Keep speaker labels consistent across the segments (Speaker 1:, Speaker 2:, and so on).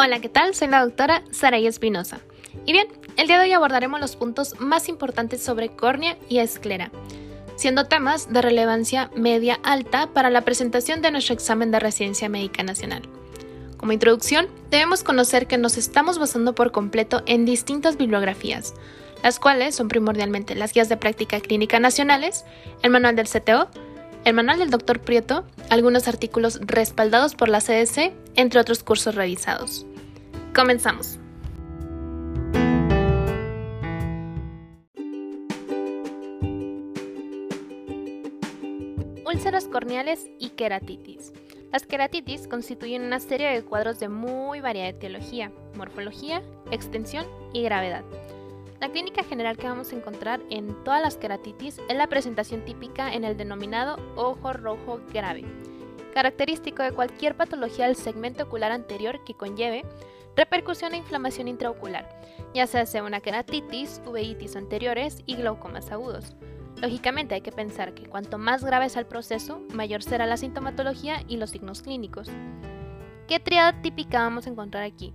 Speaker 1: Hola, ¿qué tal? Soy la doctora Saraí Espinosa. Y bien, el día de hoy abordaremos los puntos más importantes sobre córnea y esclera, siendo temas de relevancia media-alta para la presentación de nuestro examen de residencia médica nacional. Como introducción, debemos conocer que nos estamos basando por completo en distintas bibliografías, las cuales son primordialmente las guías de práctica clínica nacionales, el manual del CTO, el manual del Dr. Prieto, algunos artículos respaldados por la CDC, entre otros cursos revisados. Comenzamos. Úlceras corneales y queratitis. Las queratitis constituyen una serie de cuadros de muy variada etiología, morfología, extensión y gravedad. La clínica general que vamos a encontrar en todas las queratitis es la presentación típica en el denominado ojo rojo grave, característico de cualquier patología del segmento ocular anterior que conlleve Repercusión e inflamación intraocular, ya sea una queratitis, uveitis anteriores y glaucomas agudos. Lógicamente hay que pensar que cuanto más grave sea el proceso, mayor será la sintomatología y los signos clínicos. ¿Qué triada típica vamos a encontrar aquí?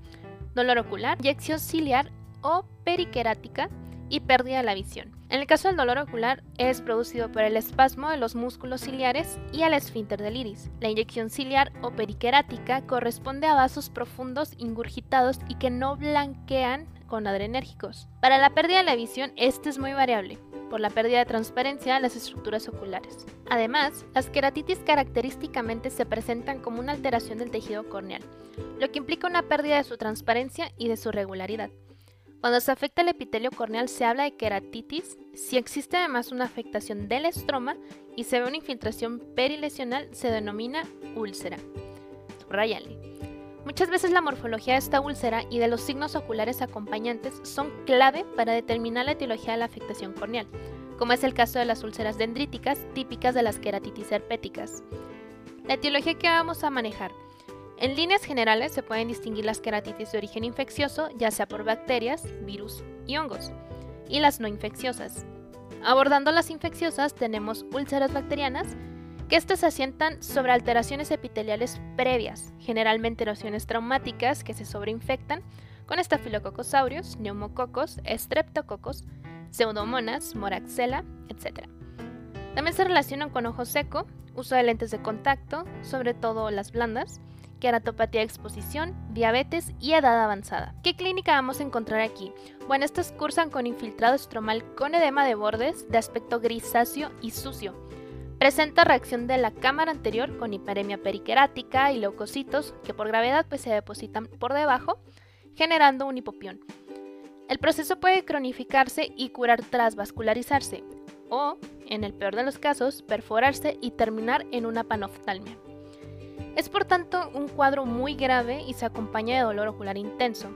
Speaker 1: Dolor ocular, inyección ciliar o periquerática y pérdida de la visión. En el caso del dolor ocular es producido por el espasmo de los músculos ciliares y al esfínter del iris. La inyección ciliar o periquerática corresponde a vasos profundos ingurgitados y que no blanquean con adrenérgicos. Para la pérdida de la visión, este es muy variable por la pérdida de transparencia de las estructuras oculares. Además, las queratitis característicamente se presentan como una alteración del tejido corneal, lo que implica una pérdida de su transparencia y de su regularidad. Cuando se afecta el epitelio corneal se habla de queratitis. Si existe además una afectación del estroma y se ve una infiltración perilesional, se denomina úlcera. Rayale. Muchas veces la morfología de esta úlcera y de los signos oculares acompañantes son clave para determinar la etiología de la afectación corneal, como es el caso de las úlceras dendríticas típicas de las queratitis herpéticas. La etiología que vamos a manejar en líneas generales se pueden distinguir las queratitis de origen infeccioso, ya sea por bacterias, virus y hongos, y las no infecciosas. Abordando las infecciosas tenemos úlceras bacterianas, que estas se asientan sobre alteraciones epiteliales previas, generalmente erosiones traumáticas que se sobreinfectan con estafilococosaurios, neumococos, streptococos, pseudomonas, moraxella, etc. También se relacionan con ojo seco, uso de lentes de contacto, sobre todo las blandas, queratopatía de exposición, diabetes y edad avanzada. ¿Qué clínica vamos a encontrar aquí? Bueno, estas cursan con infiltrado estromal con edema de bordes de aspecto grisáceo y sucio. Presenta reacción de la cámara anterior con hiperemia periquerática y leucocitos que por gravedad pues, se depositan por debajo, generando un hipopión. El proceso puede cronificarse y curar tras vascularizarse, o, en el peor de los casos, perforarse y terminar en una panoftalmia. Es por tanto un cuadro muy grave y se acompaña de dolor ocular intenso.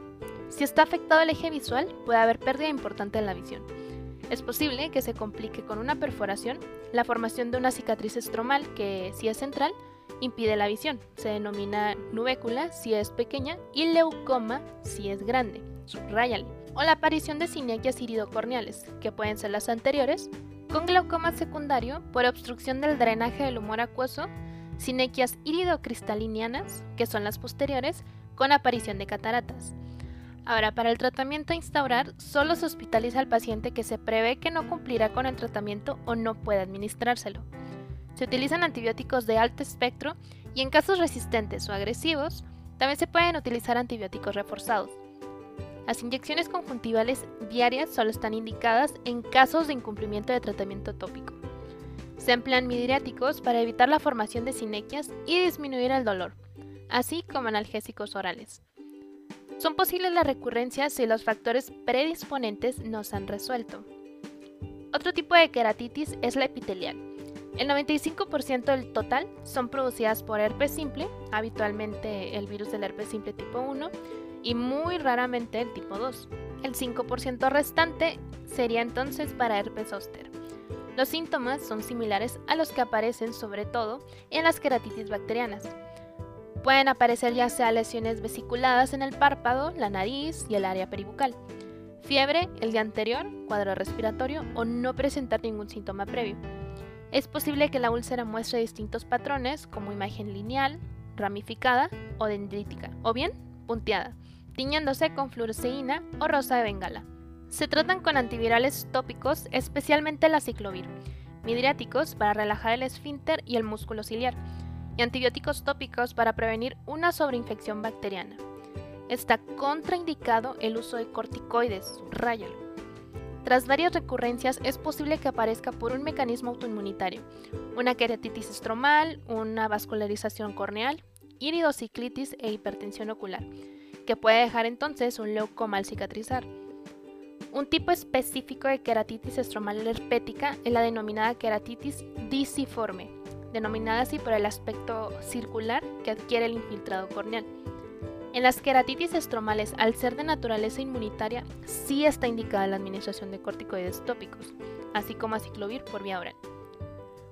Speaker 1: Si está afectado el eje visual, puede haber pérdida importante en la visión. Es posible que se complique con una perforación, la formación de una cicatriz estromal que, si es central, impide la visión. Se denomina nubécula si es pequeña y leucoma si es grande. Subrayale. O la aparición de sinequias iridocorneales, que pueden ser las anteriores, con glaucoma secundario por obstrucción del drenaje del humor acuoso sinequias iridocristalinianas, que son las posteriores, con aparición de cataratas. Ahora, para el tratamiento a instaurar, solo se hospitaliza al paciente que se prevé que no cumplirá con el tratamiento o no puede administrárselo. Se utilizan antibióticos de alto espectro y en casos resistentes o agresivos, también se pueden utilizar antibióticos reforzados. Las inyecciones conjuntivales diarias solo están indicadas en casos de incumplimiento de tratamiento tópico. Se emplean midriáticos para evitar la formación de sinequias y disminuir el dolor, así como analgésicos orales. Son posibles las recurrencias si los factores predisponentes no se han resuelto. Otro tipo de queratitis es la epitelial. El 95% del total son producidas por herpes simple, habitualmente el virus del herpes simple tipo 1 y muy raramente el tipo 2. El 5% restante sería entonces para herpes zóster. Los síntomas son similares a los que aparecen sobre todo en las queratitis bacterianas. Pueden aparecer ya sea lesiones vesiculadas en el párpado, la nariz y el área peribucal, fiebre el día anterior, cuadro respiratorio o no presentar ningún síntoma previo. Es posible que la úlcera muestre distintos patrones como imagen lineal, ramificada o dendrítica, o bien punteada, tiñéndose con fluoresceína o rosa de bengala. Se tratan con antivirales tópicos, especialmente la ciclovir, midriáticos para relajar el esfínter y el músculo ciliar, y antibióticos tópicos para prevenir una sobreinfección bacteriana. Está contraindicado el uso de corticoides, subrayalo. Tras varias recurrencias es posible que aparezca por un mecanismo autoinmunitario, una queratitis estromal, una vascularización corneal, iridociclitis e hipertensión ocular, que puede dejar entonces un leucoma al cicatrizar. Un tipo específico de queratitis estromal herpética es la denominada queratitis disiforme, denominada así por el aspecto circular que adquiere el infiltrado corneal. En las queratitis estromales, al ser de naturaleza inmunitaria, sí está indicada la administración de corticoides tópicos, así como aciclovir por vía oral.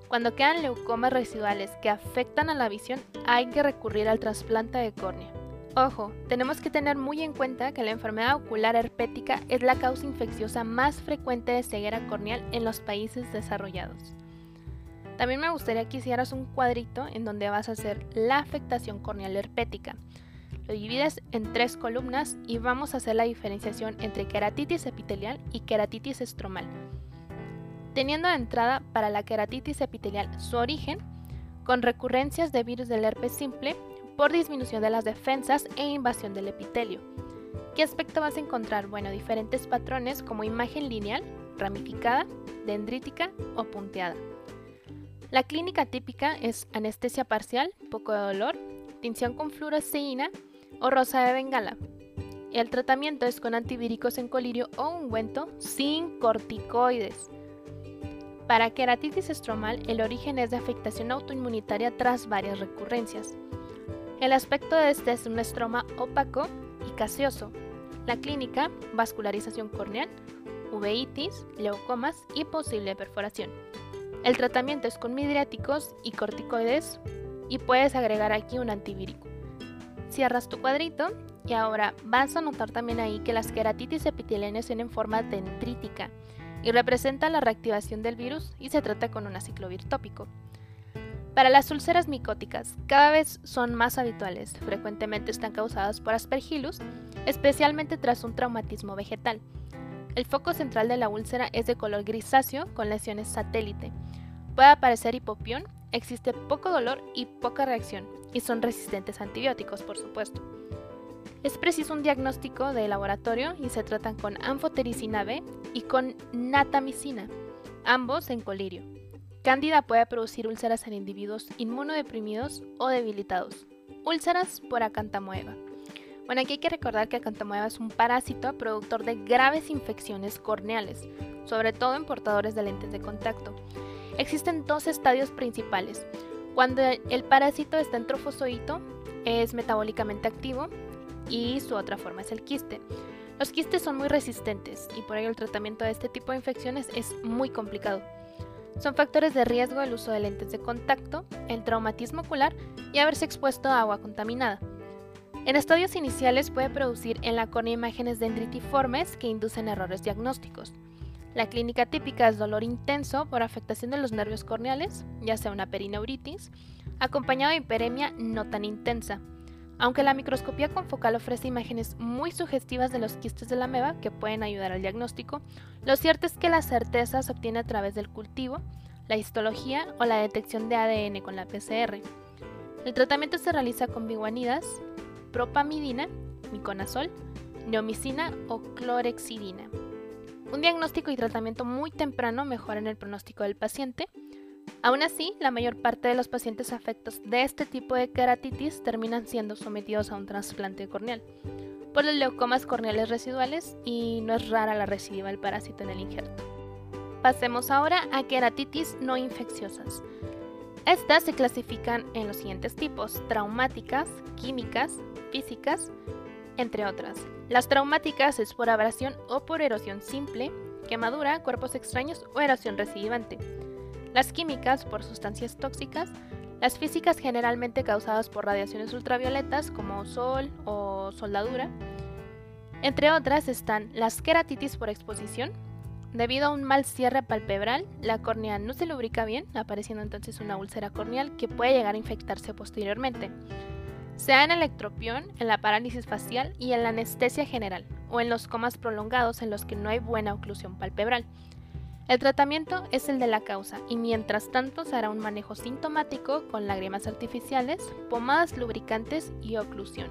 Speaker 1: Cuando quedan leucomas residuales que afectan a la visión, hay que recurrir al trasplante de córnea. Ojo, tenemos que tener muy en cuenta que la enfermedad ocular herpética es la causa infecciosa más frecuente de ceguera corneal en los países desarrollados. También me gustaría que hicieras un cuadrito en donde vas a hacer la afectación corneal herpética, lo divides en tres columnas y vamos a hacer la diferenciación entre queratitis epitelial y queratitis estromal. Teniendo de entrada para la queratitis epitelial su origen, con recurrencias de virus del herpes simple por disminución de las defensas e invasión del epitelio. ¿Qué aspecto vas a encontrar? Bueno, diferentes patrones como imagen lineal, ramificada, dendrítica o punteada. La clínica típica es anestesia parcial, poco de dolor, tinción con fluoresceína o rosa de bengala. El tratamiento es con antivíricos en colirio o ungüento sin corticoides. Para queratitis estromal, el origen es de afectación autoinmunitaria tras varias recurrencias. El aspecto de este es un estroma opaco y caseoso. La clínica, vascularización corneal, uveitis, leucomas y posible perforación. El tratamiento es con midriáticos y corticoides y puedes agregar aquí un antivírico. Cierras tu cuadrito y ahora vas a notar también ahí que las queratitis epiteliales tienen forma dendrítica y representan la reactivación del virus y se trata con un aciclovir tópico. Para las úlceras micóticas, cada vez son más habituales, frecuentemente están causadas por aspergillus, especialmente tras un traumatismo vegetal. El foco central de la úlcera es de color grisáceo con lesiones satélite. Puede aparecer hipopión existe poco dolor y poca reacción, y son resistentes a antibióticos, por supuesto. Es preciso un diagnóstico de laboratorio y se tratan con anfotericina B y con natamicina, ambos en colirio. Cándida puede producir úlceras en individuos inmunodeprimidos o debilitados. Úlceras por acantamoeba. Bueno, aquí hay que recordar que acantamoeba es un parásito productor de graves infecciones corneales, sobre todo en portadores de lentes de contacto. Existen dos estadios principales. Cuando el parásito está en trofozoito, es metabólicamente activo y su otra forma es el quiste. Los quistes son muy resistentes y por ello el tratamiento de este tipo de infecciones es muy complicado. Son factores de riesgo el uso de lentes de contacto, el traumatismo ocular y haberse expuesto a agua contaminada. En estadios iniciales puede producir en la córnea imágenes dendritiformes que inducen errores diagnósticos. La clínica típica es dolor intenso por afectación de los nervios corneales, ya sea una perineuritis, acompañado de hiperemia no tan intensa. Aunque la microscopía confocal ofrece imágenes muy sugestivas de los quistes de la meba que pueden ayudar al diagnóstico, lo cierto es que la certeza se obtiene a través del cultivo, la histología o la detección de ADN con la PCR. El tratamiento se realiza con biguanidas, propamidina, miconazol, neomicina o clorexidina. Un diagnóstico y tratamiento muy temprano mejoran el pronóstico del paciente. Aún así, la mayor parte de los pacientes afectos de este tipo de queratitis terminan siendo sometidos a un trasplante corneal por los leucomas corneales residuales y no es rara la recidiva del parásito en el injerto. Pasemos ahora a queratitis no infecciosas. Estas se clasifican en los siguientes tipos, traumáticas, químicas, físicas, entre otras. Las traumáticas es por abrasión o por erosión simple, quemadura, cuerpos extraños o erosión recidivante. Las químicas por sustancias tóxicas, las físicas generalmente causadas por radiaciones ultravioletas como sol o soldadura. Entre otras están las queratitis por exposición. Debido a un mal cierre palpebral, la córnea no se lubrica bien, apareciendo entonces una úlcera corneal que puede llegar a infectarse posteriormente. Se da en el ectropión, en la parálisis facial y en la anestesia general, o en los comas prolongados en los que no hay buena oclusión palpebral. El tratamiento es el de la causa y mientras tanto se hará un manejo sintomático con lágrimas artificiales, pomadas lubricantes y oclusión.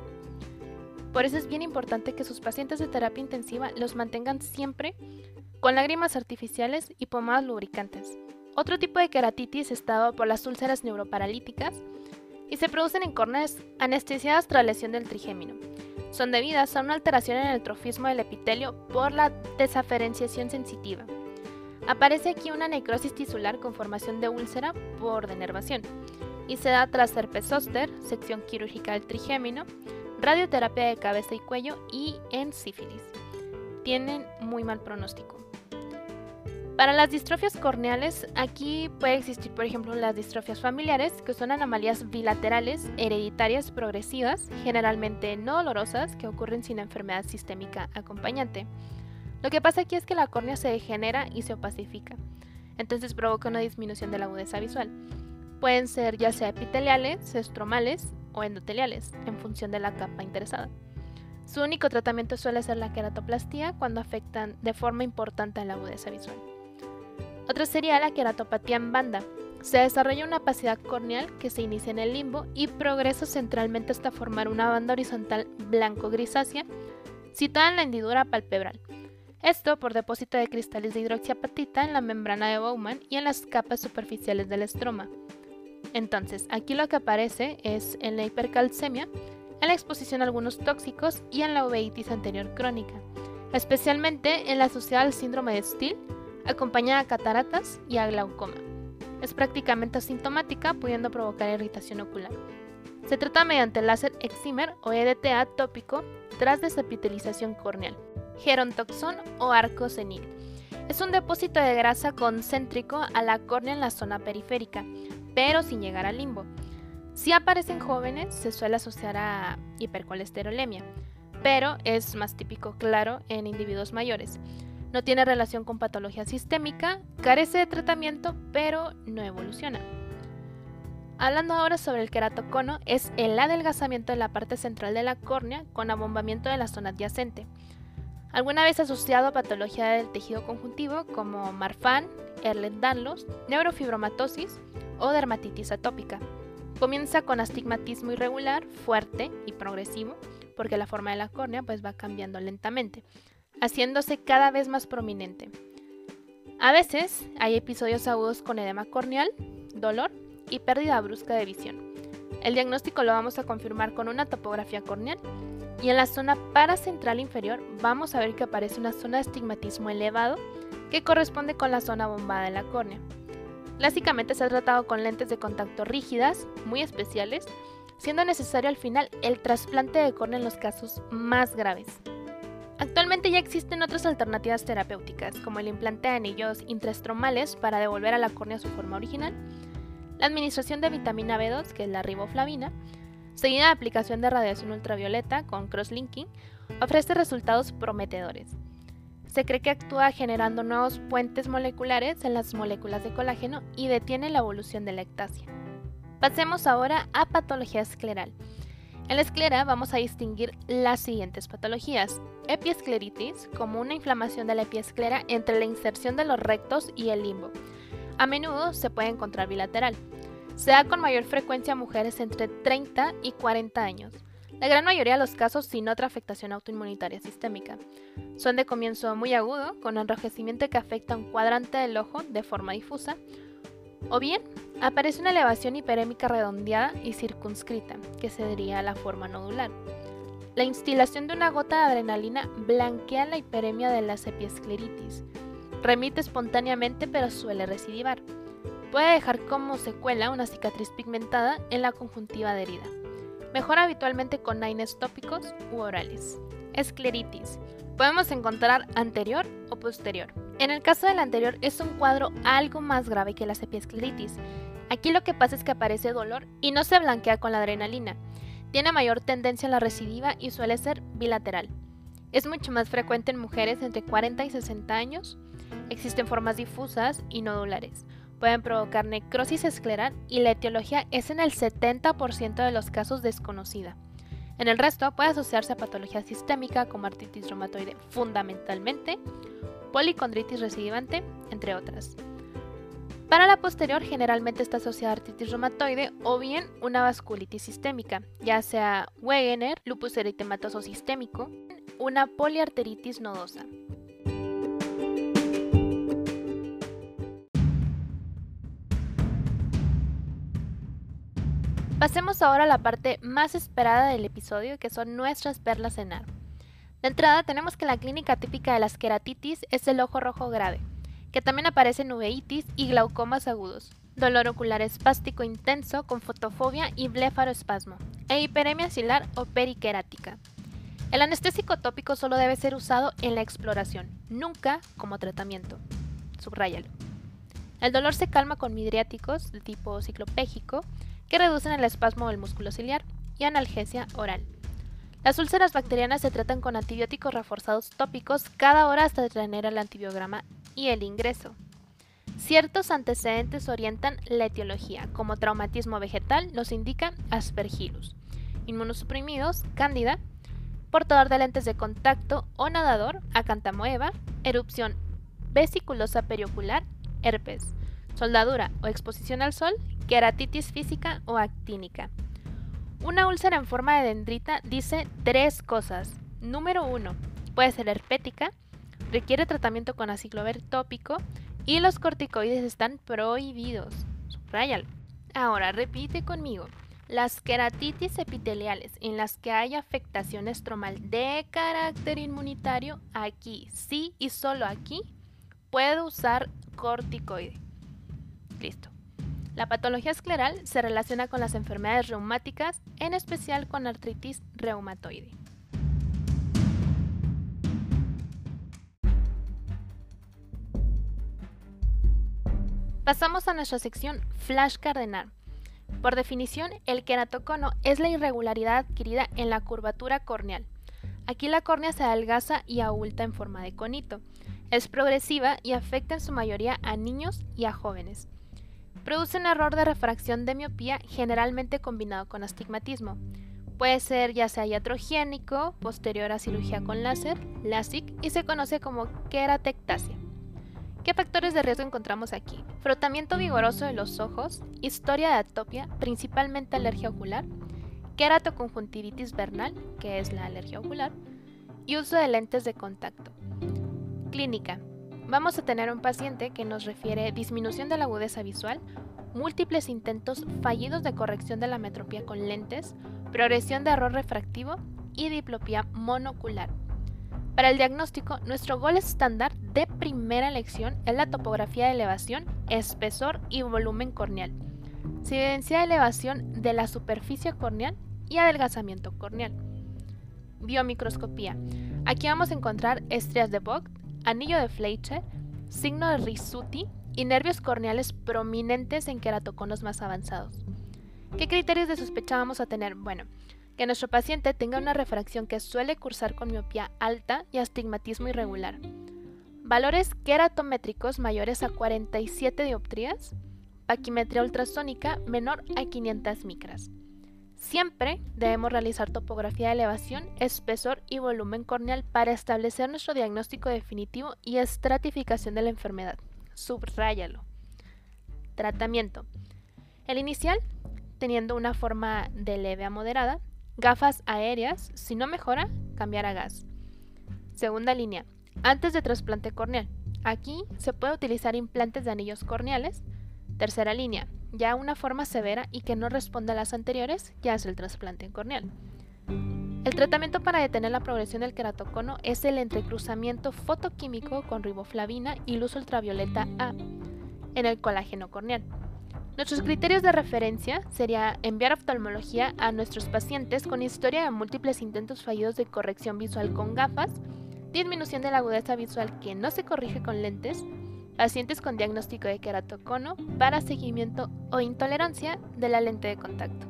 Speaker 1: Por eso es bien importante que sus pacientes de terapia intensiva los mantengan siempre con lágrimas artificiales y pomadas lubricantes. Otro tipo de queratitis es dado por las úlceras neuroparalíticas y se producen en córneas anestesiadas tras lesión del trigémino. Son debidas a una alteración en el trofismo del epitelio por la desaferenciación sensitiva. Aparece aquí una necrosis tisular con formación de úlcera por denervación y se da tras herpes zóster, sección quirúrgica del trigémino, radioterapia de cabeza y cuello y en sífilis. Tienen muy mal pronóstico. Para las distrofias corneales, aquí puede existir, por ejemplo, las distrofias familiares, que son anomalías bilaterales, hereditarias, progresivas, generalmente no dolorosas, que ocurren sin enfermedad sistémica acompañante. Lo que pasa aquí es que la córnea se degenera y se opacifica, entonces provoca una disminución de la agudeza visual. Pueden ser ya sea epiteliales, estromales o endoteliales, en función de la capa interesada. Su único tratamiento suele ser la queratoplastía cuando afectan de forma importante a la agudeza visual. Otra sería la queratopatía en banda. Se desarrolla una opacidad corneal que se inicia en el limbo y progresa centralmente hasta formar una banda horizontal blanco-grisácea situada en la hendidura palpebral. Esto por depósito de cristales de hidroxiapatita en la membrana de Bowman y en las capas superficiales del estroma. Entonces, aquí lo que aparece es en la hipercalcemia, en la exposición a algunos tóxicos y en la uveitis anterior crónica, especialmente en la asociada al síndrome de Still, acompañada a cataratas y a glaucoma. Es prácticamente asintomática, pudiendo provocar irritación ocular. Se trata mediante láser excimer o EDTA tópico tras desepitelización corneal gerontoxón o arco senil. Es un depósito de grasa concéntrico a la córnea en la zona periférica, pero sin llegar al limbo. Si aparecen jóvenes, se suele asociar a hipercolesterolemia, pero es más típico, claro, en individuos mayores. No tiene relación con patología sistémica, carece de tratamiento, pero no evoluciona. Hablando ahora sobre el queratocono, es el adelgazamiento de la parte central de la córnea con abombamiento de la zona adyacente alguna vez asociado a patología del tejido conjuntivo como Marfan, Ehlers-Danlos, neurofibromatosis o dermatitis atópica. Comienza con astigmatismo irregular, fuerte y progresivo, porque la forma de la córnea pues va cambiando lentamente, haciéndose cada vez más prominente. A veces hay episodios agudos con edema corneal, dolor y pérdida brusca de visión. El diagnóstico lo vamos a confirmar con una topografía corneal y en la zona paracentral inferior vamos a ver que aparece una zona de estigmatismo elevado que corresponde con la zona bombada de la córnea. Clásicamente se ha tratado con lentes de contacto rígidas, muy especiales, siendo necesario al final el trasplante de córnea en los casos más graves. Actualmente ya existen otras alternativas terapéuticas, como el implante de anillos intraestromales para devolver a la córnea su forma original, la administración de vitamina B2, que es la riboflavina, seguida de aplicación de radiación ultravioleta con crosslinking, ofrece resultados prometedores. Se cree que actúa generando nuevos puentes moleculares en las moléculas de colágeno y detiene la evolución de la ectasia. Pasemos ahora a patología escleral. En la esclera vamos a distinguir las siguientes patologías. Epiescleritis, como una inflamación de la epiesclera entre la inserción de los rectos y el limbo. A menudo se puede encontrar bilateral. Se da con mayor frecuencia a mujeres entre 30 y 40 años. La gran mayoría de los casos sin otra afectación autoinmunitaria sistémica. Son de comienzo muy agudo, con enrojecimiento que afecta un cuadrante del ojo de forma difusa, o bien aparece una elevación hiperémica redondeada y circunscrita, que se diría la forma nodular. La instilación de una gota de adrenalina blanquea la hiperemia de la epiescleritis. Remite espontáneamente pero suele recidivar. Puede dejar como secuela una cicatriz pigmentada en la conjuntiva adherida. Mejora habitualmente con aines tópicos u orales. Escleritis. Podemos encontrar anterior o posterior. En el caso del anterior es un cuadro algo más grave que la epiescleritis. Aquí lo que pasa es que aparece dolor y no se blanquea con la adrenalina. Tiene mayor tendencia a la recidiva y suele ser bilateral. Es mucho más frecuente en mujeres entre 40 y 60 años. Existen formas difusas y nodulares pueden provocar necrosis escleral y la etiología es en el 70% de los casos desconocida. En el resto puede asociarse a patología sistémica como artritis reumatoide fundamentalmente, policondritis recidivante, entre otras. Para la posterior generalmente está asociada a artritis reumatoide o bien una vasculitis sistémica, ya sea Wegener, lupus eritematoso sistémico, una poliarteritis nodosa. Pasemos ahora a la parte más esperada del episodio, que son nuestras perlas en ar. De entrada tenemos que la clínica típica de las queratitis es el ojo rojo grave, que también aparece en uveitis y glaucomas agudos, dolor ocular espástico intenso con fotofobia y bléfaroespasmo, e hiperemia cilar o periquerática. El anestésico tópico solo debe ser usado en la exploración, nunca como tratamiento. Subráyalo. El dolor se calma con midriáticos de tipo ciclopégico que reducen el espasmo del músculo ciliar y analgesia oral. Las úlceras bacterianas se tratan con antibióticos reforzados tópicos cada hora hasta tener el antibiograma y el ingreso. Ciertos antecedentes orientan la etiología, como traumatismo vegetal nos indica aspergillus, inmunosuprimidos, cándida, portador de lentes de contacto o nadador, acantamoeba, erupción vesiculosa periocular, herpes, soldadura o exposición al sol, queratitis física o actínica. Una úlcera en forma de dendrita dice tres cosas. Número uno, puede ser herpética, requiere tratamiento con aciclovir tópico y los corticoides están prohibidos. Subrayalo. Ahora repite conmigo. Las queratitis epiteliales en las que hay afectación estromal de carácter inmunitario, aquí sí y solo aquí, puedo usar corticoide. Listo. La patología escleral se relaciona con las enfermedades reumáticas, en especial con artritis reumatoide. Pasamos a nuestra sección Flash Cardenal. Por definición, el queratocono es la irregularidad adquirida en la curvatura corneal. Aquí la córnea se adelgaza y abulta en forma de conito. Es progresiva y afecta en su mayoría a niños y a jóvenes. Produce un error de refracción de miopía generalmente combinado con astigmatismo. Puede ser ya sea iatrogénico, posterior a cirugía con láser, LASIK y se conoce como queratectasia. ¿Qué factores de riesgo encontramos aquí? Frotamiento vigoroso de los ojos, historia de atopia, principalmente alergia ocular, queratoconjuntivitis vernal, que es la alergia ocular, y uso de lentes de contacto. Clínica. Vamos a tener un paciente que nos refiere disminución de la agudeza visual, múltiples intentos fallidos de corrección de la metropía con lentes, progresión de error refractivo y diplopía monocular. Para el diagnóstico, nuestro gol estándar de primera elección es la topografía de elevación, espesor y volumen corneal. Se evidencia elevación de la superficie corneal y adelgazamiento corneal. Biomicroscopía. Aquí vamos a encontrar estrías de Vogt, anillo de Fleischer, signo de Risuti y nervios corneales prominentes en queratoconos más avanzados. ¿Qué criterios de sospecha vamos a tener? Bueno, que nuestro paciente tenga una refracción que suele cursar con miopía alta y astigmatismo irregular. Valores queratométricos mayores a 47 dioptrías, paquimetría ultrasónica menor a 500 micras. Siempre debemos realizar topografía de elevación, espesor y volumen corneal para establecer nuestro diagnóstico definitivo y estratificación de la enfermedad. Subráyalo. Tratamiento. El inicial, teniendo una forma de leve a moderada, gafas aéreas, si no mejora, cambiar a gas. Segunda línea, antes de trasplante corneal. Aquí se puede utilizar implantes de anillos corneales. Tercera línea, ya una forma severa y que no responde a las anteriores, ya es el trasplante corneal. El tratamiento para detener la progresión del queratocono es el entrecruzamiento fotoquímico con riboflavina y luz ultravioleta A en el colágeno corneal. Nuestros criterios de referencia sería enviar oftalmología a nuestros pacientes con historia de múltiples intentos fallidos de corrección visual con gafas, disminución de la agudeza visual que no se corrige con lentes, pacientes con diagnóstico de queratocono para seguimiento o intolerancia de la lente de contacto.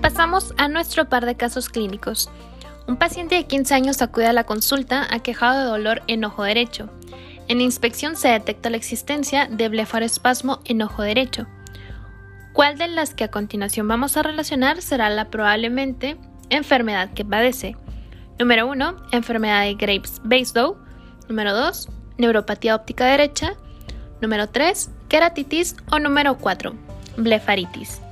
Speaker 1: Pasamos a nuestro par de casos clínicos. Un paciente de 15 años acude a la consulta aquejado de dolor en ojo derecho. En inspección se detecta la existencia de blefaroespasmo en ojo derecho. ¿Cuál de las que a continuación vamos a relacionar será la probablemente enfermedad que padece? Número 1, enfermedad de Graves-Basedow. Número 2, neuropatía óptica derecha. Número 3, queratitis. O número 4, blefaritis.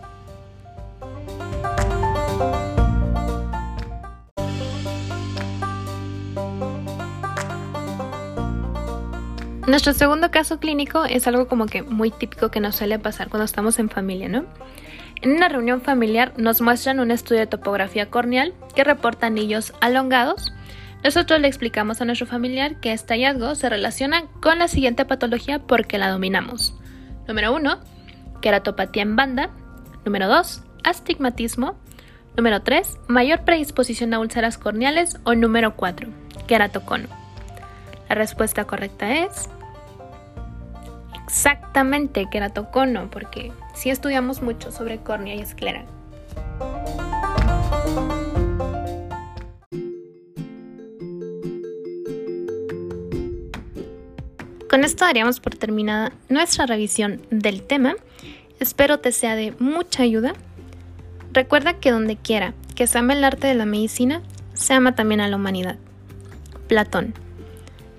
Speaker 1: Nuestro segundo caso clínico es algo como que muy típico que nos suele pasar cuando estamos en familia, ¿no? En una reunión familiar nos muestran un estudio de topografía corneal que reporta anillos alongados. Nosotros le explicamos a nuestro familiar que este hallazgo se relaciona con la siguiente patología porque la dominamos. Número 1, queratopatía en banda. Número 2, astigmatismo. Número 3, mayor predisposición a úlceras corneales. O número 4, queratocono. La respuesta correcta es exactamente queratocono, porque sí estudiamos mucho sobre córnea y esclera. Con esto daríamos por terminada nuestra revisión del tema. Espero te sea de mucha ayuda. Recuerda que donde quiera que se ama el arte de la medicina, se ama también a la humanidad. Platón.